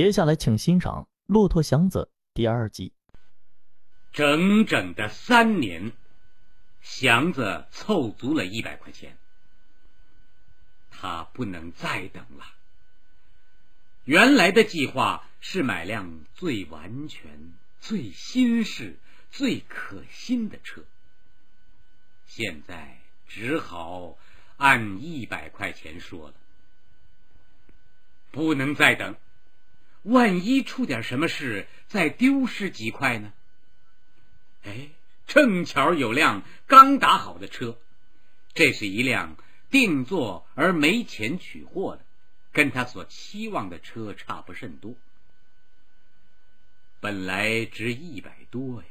接下来，请欣赏《骆驼祥子》第二集。整整的三年，祥子凑足了一百块钱，他不能再等了。原来的计划是买辆最完全、最新式、最可心的车，现在只好按一百块钱说了。不能再等。万一出点什么事，再丢失几块呢？哎，正巧有辆刚打好的车，这是一辆定做而没钱取货的，跟他所期望的车差不甚多。本来值一百多呀，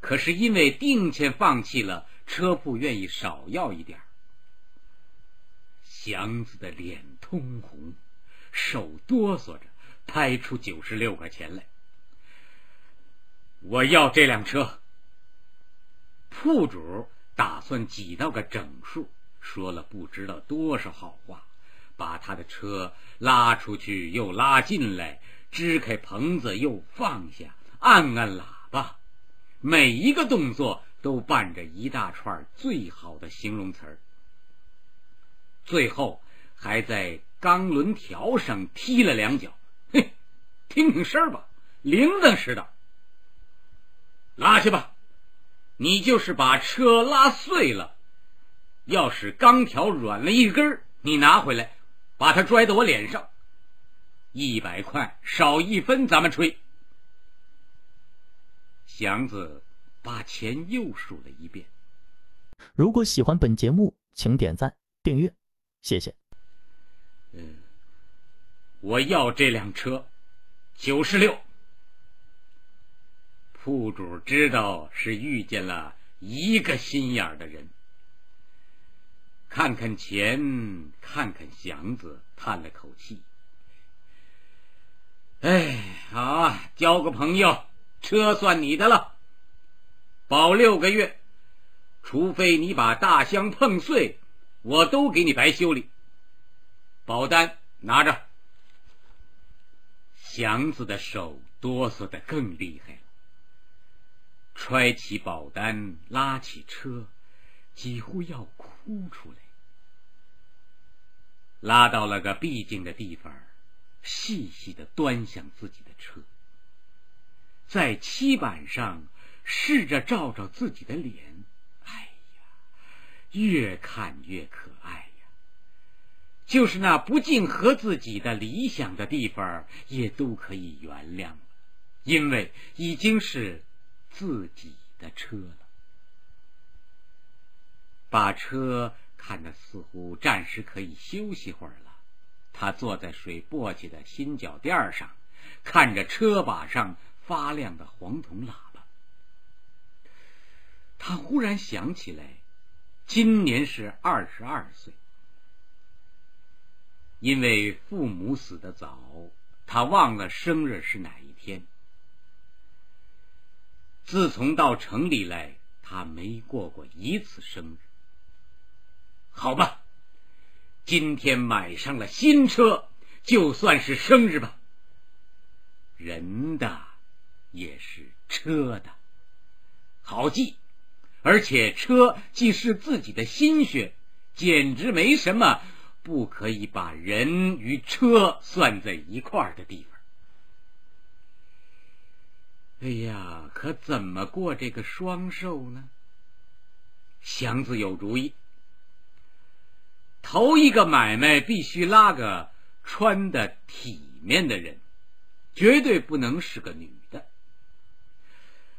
可是因为定钱放弃了，车铺愿意少要一点。祥子的脸通红，手哆嗦着。拍出九十六块钱来，我要这辆车。铺主打算挤到个整数，说了不知道多少好话，把他的车拉出去又拉进来，支开棚子又放下，按按喇叭，每一个动作都伴着一大串最好的形容词儿，最后还在钢轮条上踢了两脚。听听声吧，铃铛似的。拉去吧，你就是把车拉碎了，要是钢条软了一根你拿回来，把它拽到我脸上，一百块少一分，咱们吹。祥子把钱又数了一遍。如果喜欢本节目，请点赞订阅，谢谢。嗯，我要这辆车。九十六，铺主知道是遇见了一个心眼的人，看看钱，看看祥子，叹了口气。哎，好啊，交个朋友，车算你的了，保六个月，除非你把大箱碰碎，我都给你白修理。保单拿着。祥子的手哆嗦的更厉害了，揣起保单，拉起车，几乎要哭出来。拉到了个僻静的地方，细细的端详自己的车，在漆板上试着照照自己的脸，哎呀，越看越可。就是那不尽合自己的理想的地方，也都可以原谅了，因为已经是自己的车了。把车看得似乎暂时可以休息会儿了，他坐在水簸箕的新脚垫上，看着车把上发亮的黄铜喇叭，他忽然想起来，今年是二十二岁。因为父母死的早，他忘了生日是哪一天。自从到城里来，他没过过一次生日。好吧，今天买上了新车，就算是生日吧。人的也是车的，好记，而且车既是自己的心血，简直没什么。不可以把人与车算在一块儿的地方。哎呀，可怎么过这个双寿呢？祥子有主意。头一个买卖必须拉个穿的体面的人，绝对不能是个女的。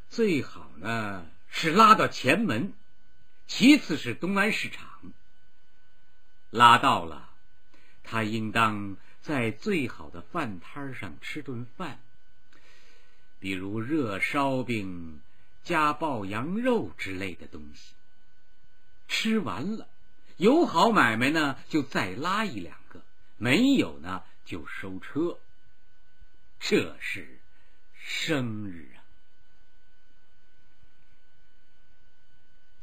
最好呢是拉到前门，其次是东安市场。拉到了，他应当在最好的饭摊上吃顿饭，比如热烧饼加爆羊肉之类的东西。吃完了，有好买卖呢，就再拉一两个；没有呢，就收车。这是生日啊！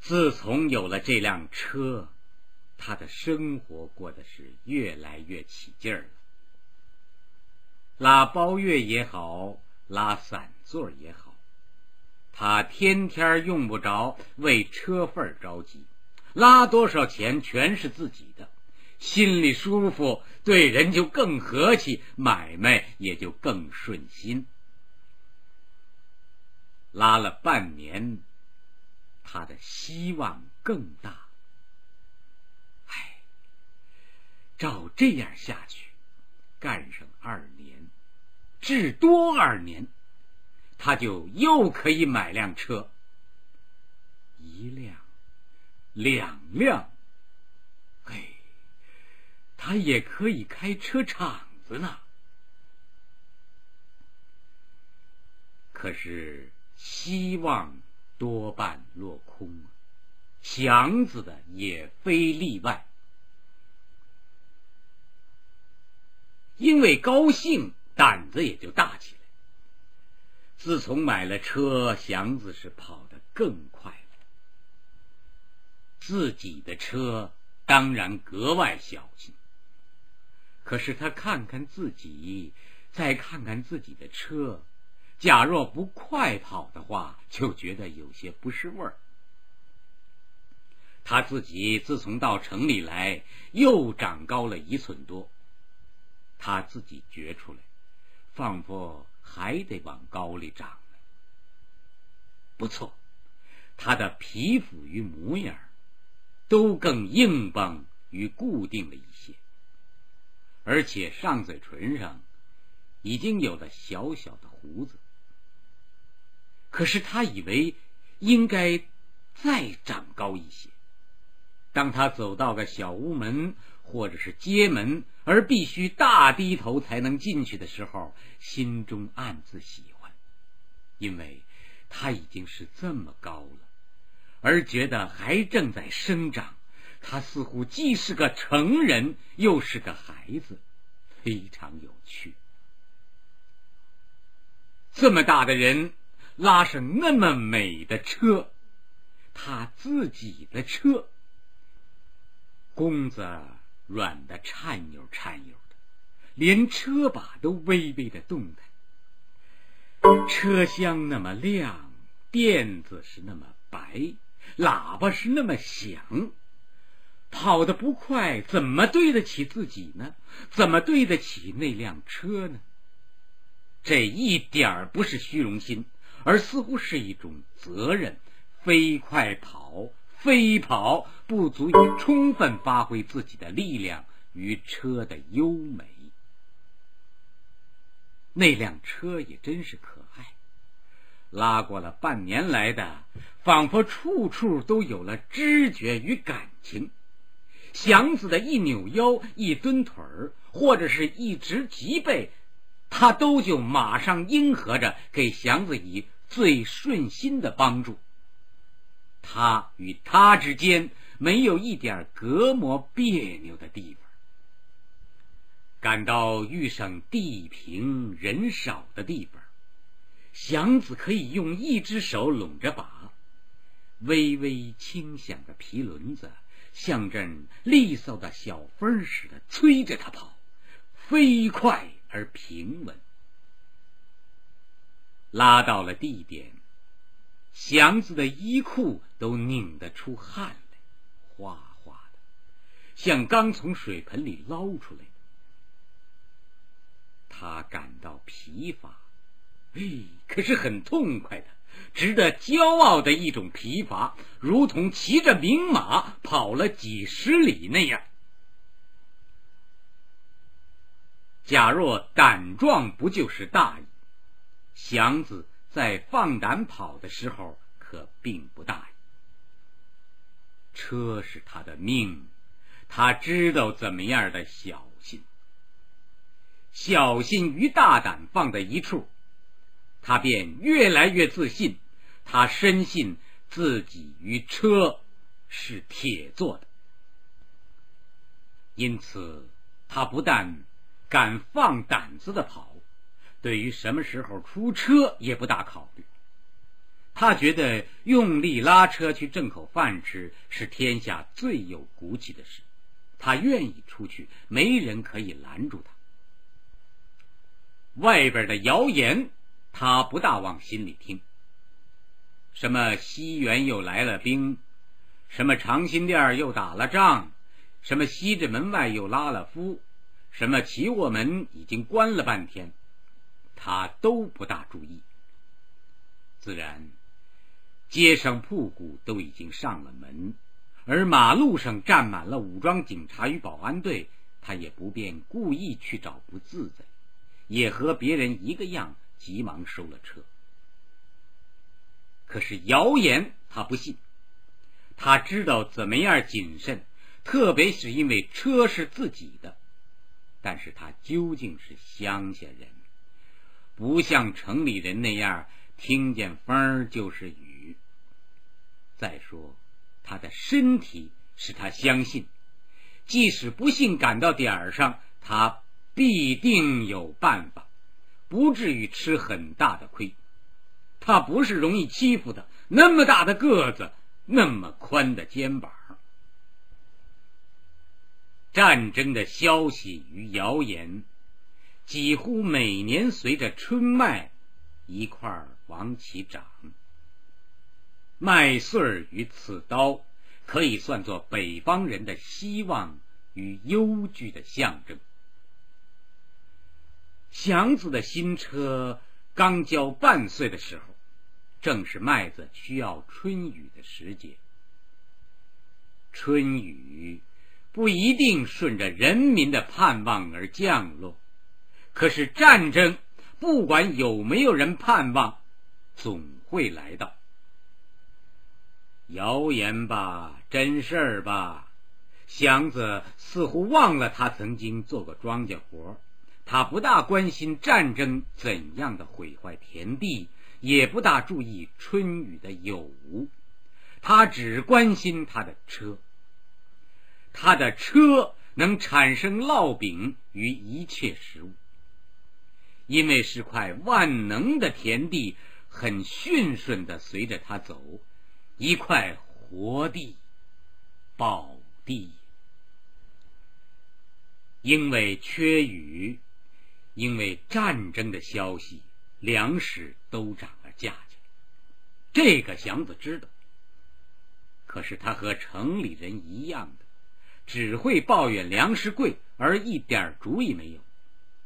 自从有了这辆车。他的生活过得是越来越起劲儿了。拉包月也好，拉散座也好，他天天用不着为车份着急，拉多少钱全是自己的，心里舒服，对人就更和气，买卖也就更顺心。拉了半年，他的希望更大。照这样下去，干上二年，至多二年，他就又可以买辆车，一辆，两辆，嘿，他也可以开车厂子呢。可是。希望多半落空啊，祥子的也非例外。因为高兴，胆子也就大起来。自从买了车，祥子是跑得更快了。自己的车当然格外小心，可是他看看自己，再看看自己的车。假若不快跑的话，就觉得有些不是味儿。他自己自从到城里来，又长高了一寸多。他自己觉出来，仿佛还得往高里长呢。不错，他的皮肤与模样都更硬邦与固定了一些，而且上嘴唇上已经有了小小的胡子。可是他以为应该再长高一些。当他走到个小屋门或者是街门，而必须大低头才能进去的时候，心中暗自喜欢，因为他已经是这么高了，而觉得还正在生长。他似乎既是个成人，又是个孩子，非常有趣。这么大的人。拉上那么美的车，他自己的车，公子软的颤悠颤悠的，连车把都微微的动弹。车厢那么亮，垫子是那么白，喇叭是那么响，跑得不快，怎么对得起自己呢？怎么对得起那辆车呢？这一点儿不是虚荣心。而似乎是一种责任，飞快跑，飞跑不足以充分发挥自己的力量与车的优美。那辆车也真是可爱，拉过了半年来的，仿佛处处都有了知觉与感情。祥子的一扭腰、一蹲腿儿，或者是一直脊背。他都就马上应和着，给祥子以最顺心的帮助。他与他之间没有一点隔膜别扭的地方。感到遇上地平人少的地方，祥子可以用一只手拢着把，微微轻响的皮轮子像阵利索的小风似的催着他跑，飞快。而平稳，拉到了地点，祥子的衣裤都拧得出汗来，哗哗的，像刚从水盆里捞出来的。他感到疲乏，哎，可是很痛快的，值得骄傲的一种疲乏，如同骑着名马跑了几十里那样。假若胆壮，不就是大意？祥子在放胆跑的时候，可并不大意。车是他的命，他知道怎么样的小心。小心与大胆放在一处，他便越来越自信。他深信自己与车是铁做的，因此他不但。敢放胆子的跑，对于什么时候出车也不大考虑。他觉得用力拉车去挣口饭吃是天下最有骨气的事，他愿意出去，没人可以拦住他。外边的谣言，他不大往心里听。什么西园又来了兵，什么长辛店又打了仗，什么西直门外又拉了夫，什么齐卧门已经关了半天，他都不大注意。自然，街上铺谷都已经上了门，而马路上站满了武装警察与保安队，他也不便故意去找不自在，也和别人一个样，急忙收了车。可是谣言他不信，他知道怎么样谨慎，特别是因为车是自己的。但是他究竟是乡下人，不像城里人那样。听见风就是雨。再说，他的身体使他相信，即使不幸赶到点儿上，他必定有办法，不至于吃很大的亏。他不是容易欺负的，那么大的个子，那么宽的肩膀。战争的消息与谣言，几乎每年随着春麦一块儿。往起长，麦穗与刺刀可以算作北方人的希望与忧惧的象征。祥子的新车刚交半岁的时候，正是麦子需要春雨的时节。春雨不一定顺着人民的盼望而降落，可是战争不管有没有人盼望。总会来到。谣言吧，真事儿吧，祥子似乎忘了他曾经做过庄稼活他不大关心战争怎样的毁坏田地，也不大注意春雨的有无，他只关心他的车。他的车能产生烙饼与一切食物，因为是块万能的田地。很顺顺的随着他走，一块活地，宝地。因为缺雨，因为战争的消息，粮食都涨了价钱。这个祥子知道，可是他和城里人一样的，只会抱怨粮食贵，而一点主意没有。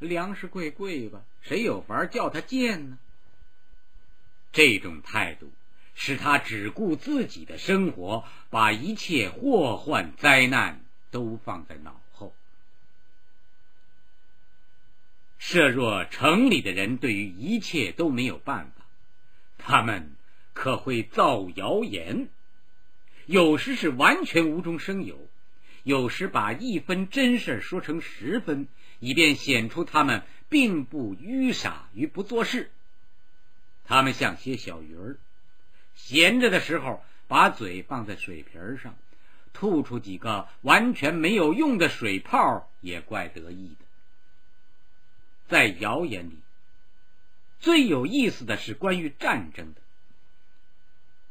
粮食贵贵吧，谁有法叫他贱呢？这种态度使他只顾自己的生活，把一切祸患灾难都放在脑后。设若城里的人对于一切都没有办法，他们可会造谣言，有时是完全无中生有，有时把一分真事说成十分，以便显出他们并不愚傻与不做事。他们像些小鱼儿，闲着的时候把嘴放在水瓶上，吐出几个完全没有用的水泡，也怪得意的。在谣言里，最有意思的是关于战争的。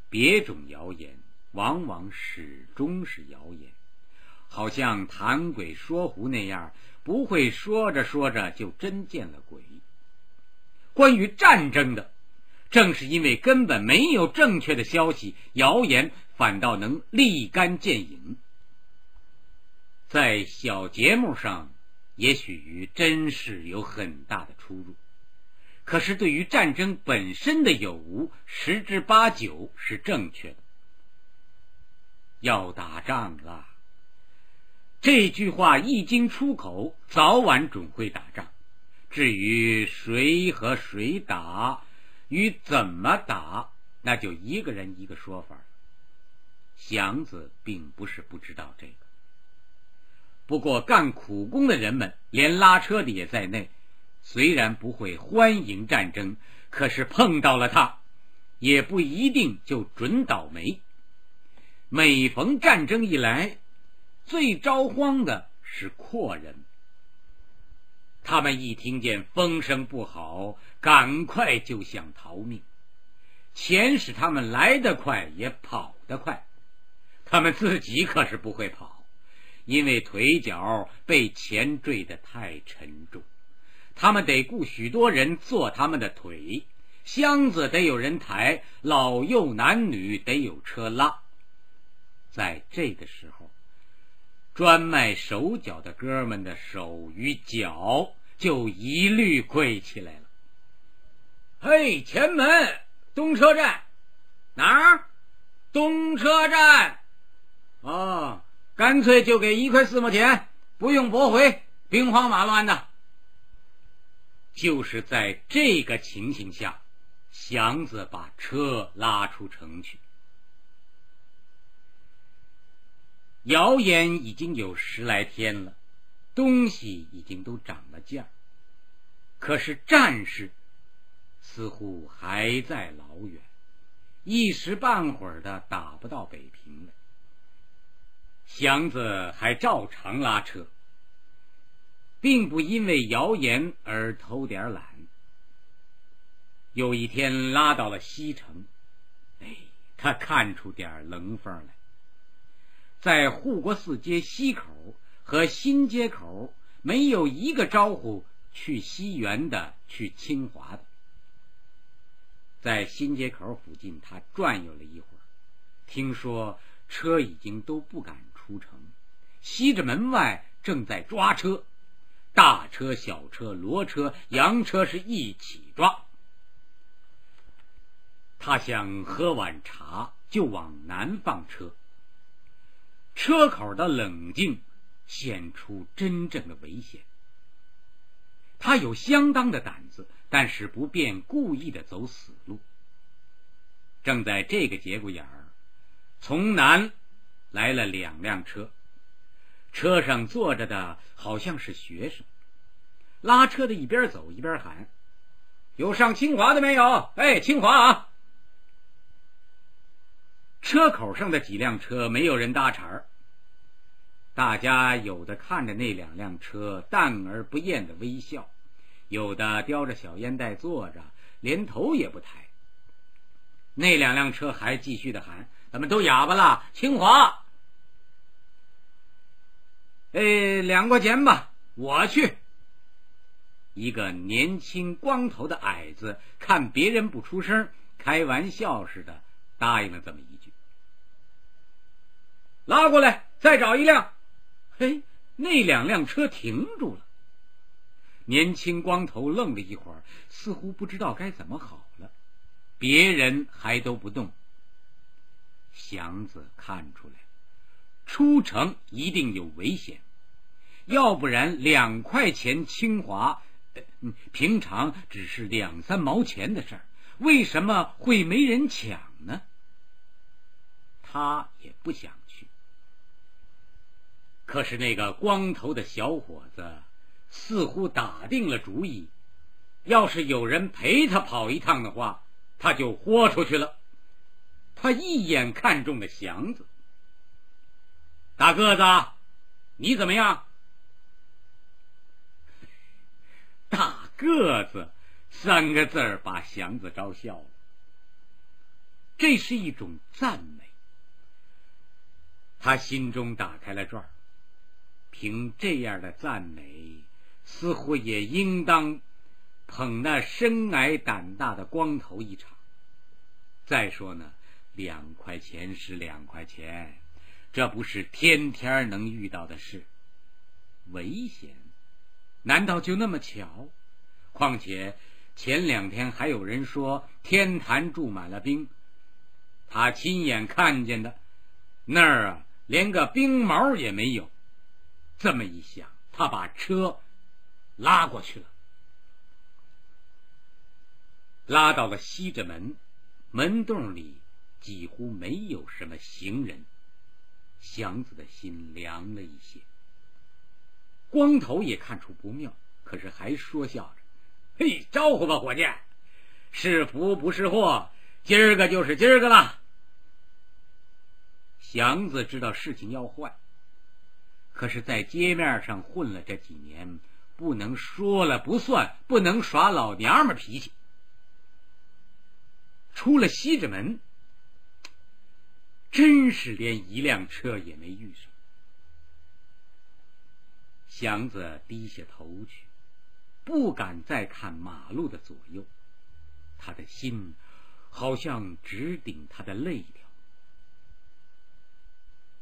别种谣言往往始终是谣言，好像谈鬼说狐那样，不会说着说着就真见了鬼。关于战争的。正是因为根本没有正确的消息，谣言反倒能立竿见影。在小节目上，也许与真事有很大的出入，可是对于战争本身的有无，十之八九是正确的。要打仗了，这句话一经出口，早晚准会打仗。至于谁和谁打，与怎么打，那就一个人一个说法。祥子并不是不知道这个，不过干苦工的人们，连拉车的也在内，虽然不会欢迎战争，可是碰到了他，也不一定就准倒霉。每逢战争一来，最招慌的是阔人。他们一听见风声不好，赶快就想逃命。钱使他们来得快，也跑得快。他们自己可是不会跑，因为腿脚被钱坠得太沉重。他们得雇许多人做他们的腿，箱子得有人抬，老幼男女得有车拉。在这个时候，专卖手脚的哥们的手与脚就一律跪起来了。嘿，前门东车站哪儿？东车站。哦，干脆就给一块四毛钱，不用驳回，兵荒马乱的。就是在这个情形下，祥子把车拉出城去。谣言已经有十来天了，东西已经都涨了价，可是战事似乎还在老远，一时半会儿的打不到北平来。祥子还照常拉车。并不因为谣言而偷点懒。有一天拉到了西城，哎，他看出点棱缝来。在护国寺街西口和新街口，没有一个招呼去西园的、去清华的。在新街口附近，他转悠了一会儿，听说车已经都不敢出城，西直门外正在抓车。大车、小车、骡车、洋车是一起抓。他想喝碗茶，就往南放车。车口的冷静显出真正的危险。他有相当的胆子，但是不便故意的走死路。正在这个节骨眼儿，从南来了两辆车。车上坐着的好像是学生，拉车的一边走一边喊：“有上清华的没有？哎，清华啊！”车口上的几辆车没有人搭茬儿，大家有的看着那两辆车淡而不厌的微笑，有的叼着小烟袋坐着，连头也不抬。那两辆车还继续的喊：“怎么都哑巴了，清华。”哎，两块钱吧，我去。一个年轻光头的矮子看别人不出声，开玩笑似的答应了这么一。拉过来，再找一辆。嘿，那两辆车停住了。年轻光头愣了一会儿，似乎不知道该怎么好了。别人还都不动。祥子看出来。出城一定有危险，要不然两块钱清华，平常只是两三毛钱的事儿，为什么会没人抢呢？他也不想去。可是那个光头的小伙子似乎打定了主意，要是有人陪他跑一趟的话，他就豁出去了。他一眼看中了祥子。大个子，你怎么样？大个子三个字儿把祥子招笑了。这是一种赞美。他心中打开了转儿，凭这样的赞美，似乎也应当捧那身矮胆大的光头一场。再说呢，两块钱是两块钱。这不是天天能遇到的事，危险？难道就那么巧？况且前两天还有人说天坛住满了兵，他亲眼看见的，那儿啊连个兵毛也没有。这么一想，他把车拉过去了，拉到了西直门，门洞里几乎没有什么行人。祥子的心凉了一些，光头也看出不妙，可是还说笑着：“嘿，招呼吧，伙计，是福不是祸，今儿个就是今儿个了。”祥子知道事情要坏，可是，在街面上混了这几年，不能说了不算，不能耍老娘们脾气。出了西直门。真是连一辆车也没遇上。祥子低下头去，不敢再看马路的左右，他的心好像直顶他的肋条。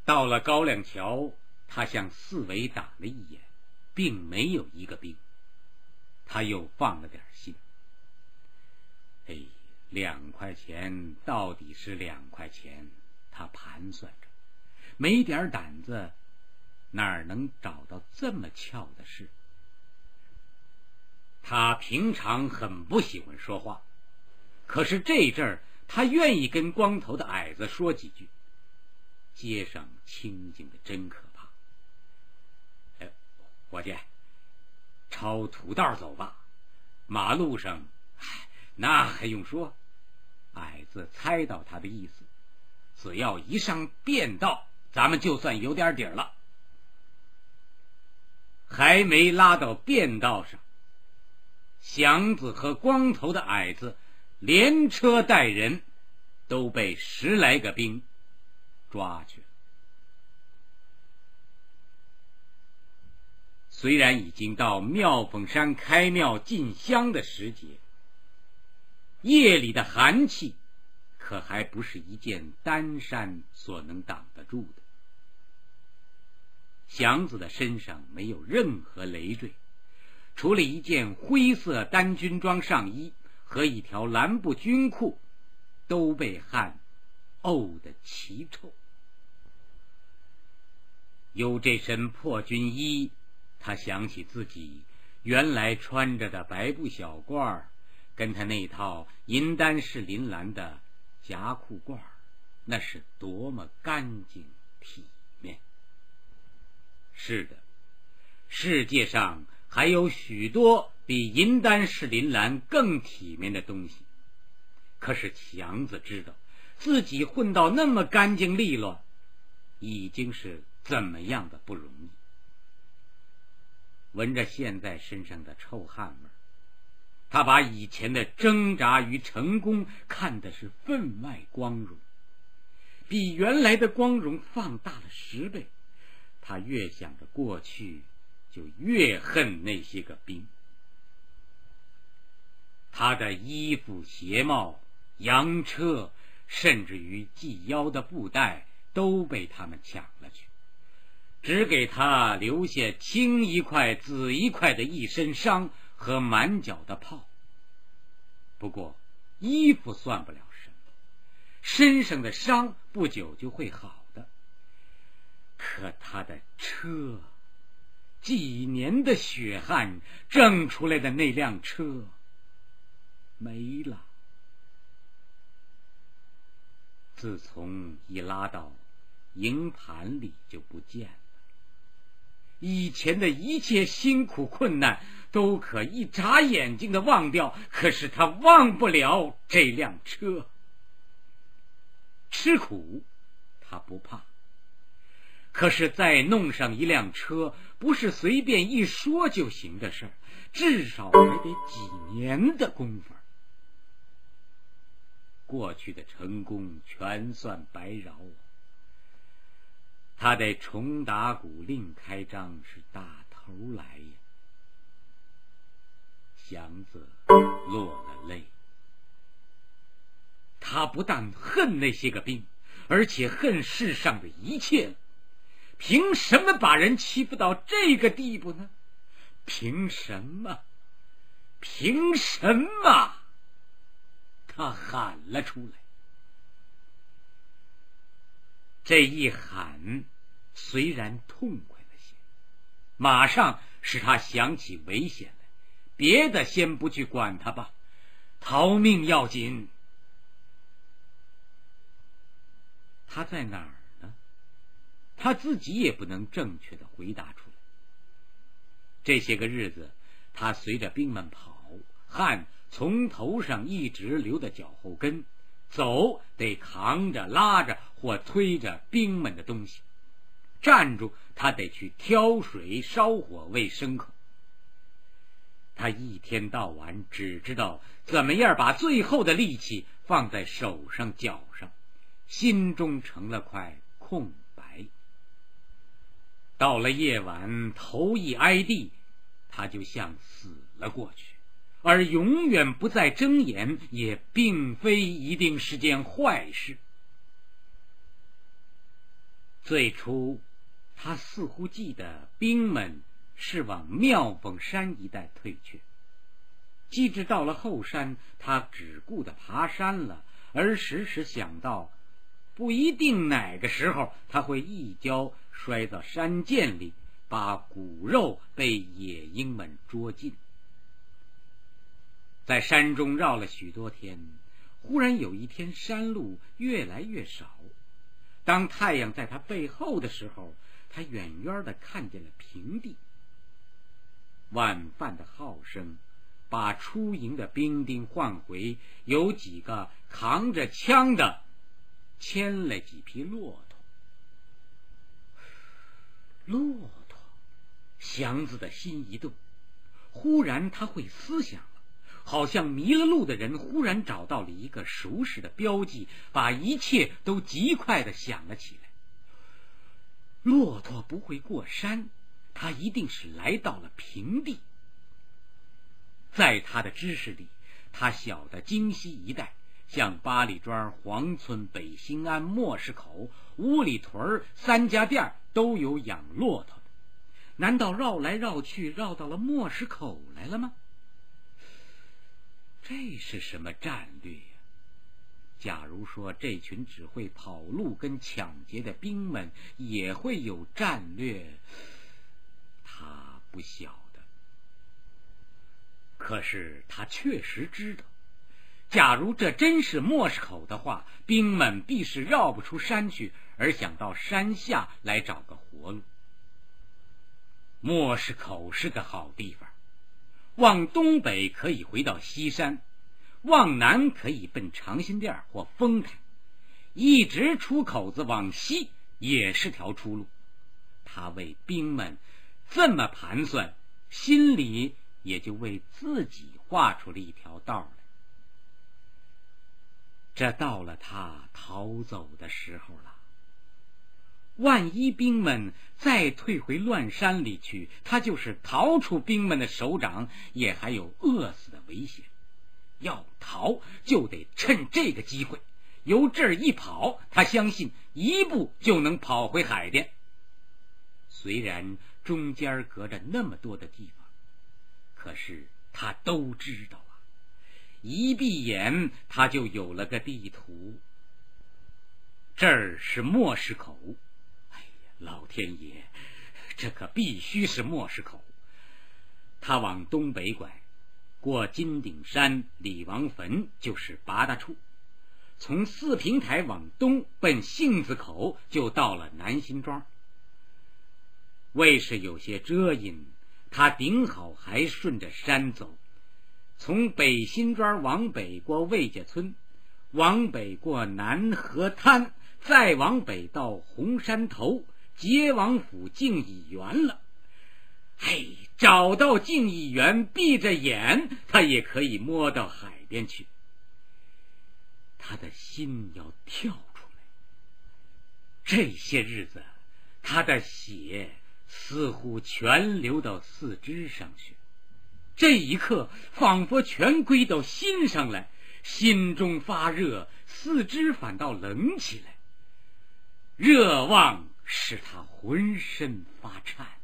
到了高粱桥，他向四围打了一眼，并没有一个兵，他又放了点心。哎，两块钱到底是两块钱，他盘算着，没点胆子，哪能找到这么巧的事？他平常很不喜欢说话，可是这阵儿他愿意跟光头的矮子说几句。街上清静的真可。伙计，抄土道走吧。马路上，那还用说？矮子猜到他的意思，只要一上便道，咱们就算有点底儿了。还没拉到便道上，祥子和光头的矮子连车带人都被十来个兵。抓去了。虽然已经到妙峰山开庙进香的时节，夜里的寒气可还不是一件单衫所能挡得住的。祥子的身上没有任何累赘，除了一件灰色单军装上衣和一条蓝布军裤，都被汗沤得奇臭。有这身破军衣，他想起自己原来穿着的白布小褂儿跟他那套银丹式林蓝的夹裤褂儿那是多么干净体面。是的，世界上还有许多比银丹式林蓝更体面的东西，可是强子知道自己混到那么干净利落，已经是。怎么样的不容易？闻着现在身上的臭汗味他把以前的挣扎与成功看的是分外光荣，比原来的光荣放大了十倍。他越想着过去，就越恨那些个兵。他的衣服、鞋帽、洋车，甚至于系腰的布袋，都被他们抢了去。只给他留下青一块紫一块的一身伤和满脚的泡。不过衣服算不了什么，身上的伤不久就会好的。可他的车，几年的血汗挣出来的那辆车，没了。自从一拉到营盘里，就不见了。以前的一切辛苦困难都可一眨眼睛的忘掉，可是他忘不了这辆车。吃苦他不怕，可是再弄上一辆车，不是随便一说就行的事儿，至少还得几年的功夫。过去的成功全算白饶。他得重打鼓，另开张，是大头来呀。祥子落了泪。他不但恨那些个兵，而且恨世上的一切。凭什么把人欺负到这个地步呢？凭什么？凭什么？他喊了出来。这一喊，虽然痛快了些，马上使他想起危险来。别的先不去管他吧，逃命要紧。他在哪儿呢？他自己也不能正确的回答出来。这些个日子，他随着兵们跑，汗从头上一直流到脚后跟。走得扛着、拉着或推着兵们的东西，站住他得去挑水、烧火喂牲口。他一天到晚只知道怎么样把最后的力气放在手上、脚上，心中成了块空白。到了夜晚，头一挨地，他就像死了过去，而永远不再睁眼，也并非一定是件坏事。最初，他似乎记得兵们是往妙峰山一带退却，即至到了后山，他只顾得爬山了，而时时想到，不一定哪个时候他会一跤摔到山涧里。把骨肉被野鹰们捉尽，在山中绕了许多天，忽然有一天山路越来越少。当太阳在他背后的时候，他远远的看见了平地。晚饭的号声把出营的兵丁唤回，有几个扛着枪的牵了几匹骆驼，骆驼。祥子的心一动，忽然他会思想，好像迷了路的人忽然找到了一个熟识的标记，把一切都极快的想了起来。骆驼不会过山，他一定是来到了平地。在他的知识里，他晓得京西一带，像八里庄、黄村、北兴安、磨石口、五里屯三家店都有养骆驼的。难道绕来绕去，绕到了磨石口来了吗？这是什么战略呀？假如说这群只会跑路跟抢劫的兵们也会有战略，他不晓得。可是他确实知道，假如这真是莫斯口的话，兵们必是绕不出山去，而想到山下来找个活路。莫斯口是个好地方，往东北可以回到西山，往南可以奔长辛店或丰台，一直出口子往西也是条出路。他为兵们这么盘算，心里也就为自己画出了一条道来。这到了他逃走的时候了。万一兵们再退回乱山里去，他就是逃出兵们的手掌，也还有饿死的危险。要逃就得趁这个机会，由这儿一跑，他相信一步就能跑回海淀。虽然中间隔着那么多的地方，可是他都知道啊。一闭眼，他就有了个地图。这儿是磨石口。老天爷，这可必须是磨石口。他往东北拐，过金顶山、李王坟，就是八大处。从四平台往东奔杏子口，就到了南辛庄。为是有些遮阴，他顶好还顺着山走，从北辛庄往北过魏家村，往北过南河滩，再往北到红山头。结王府敬一员了，嘿，找到敬一员，闭着眼，他也可以摸到海边去。他的心要跳出来。这些日子，他的血似乎全流到四肢上去，这一刻仿佛全归到心上来，心中发热，四肢反倒冷起来，热望。使他浑身发颤。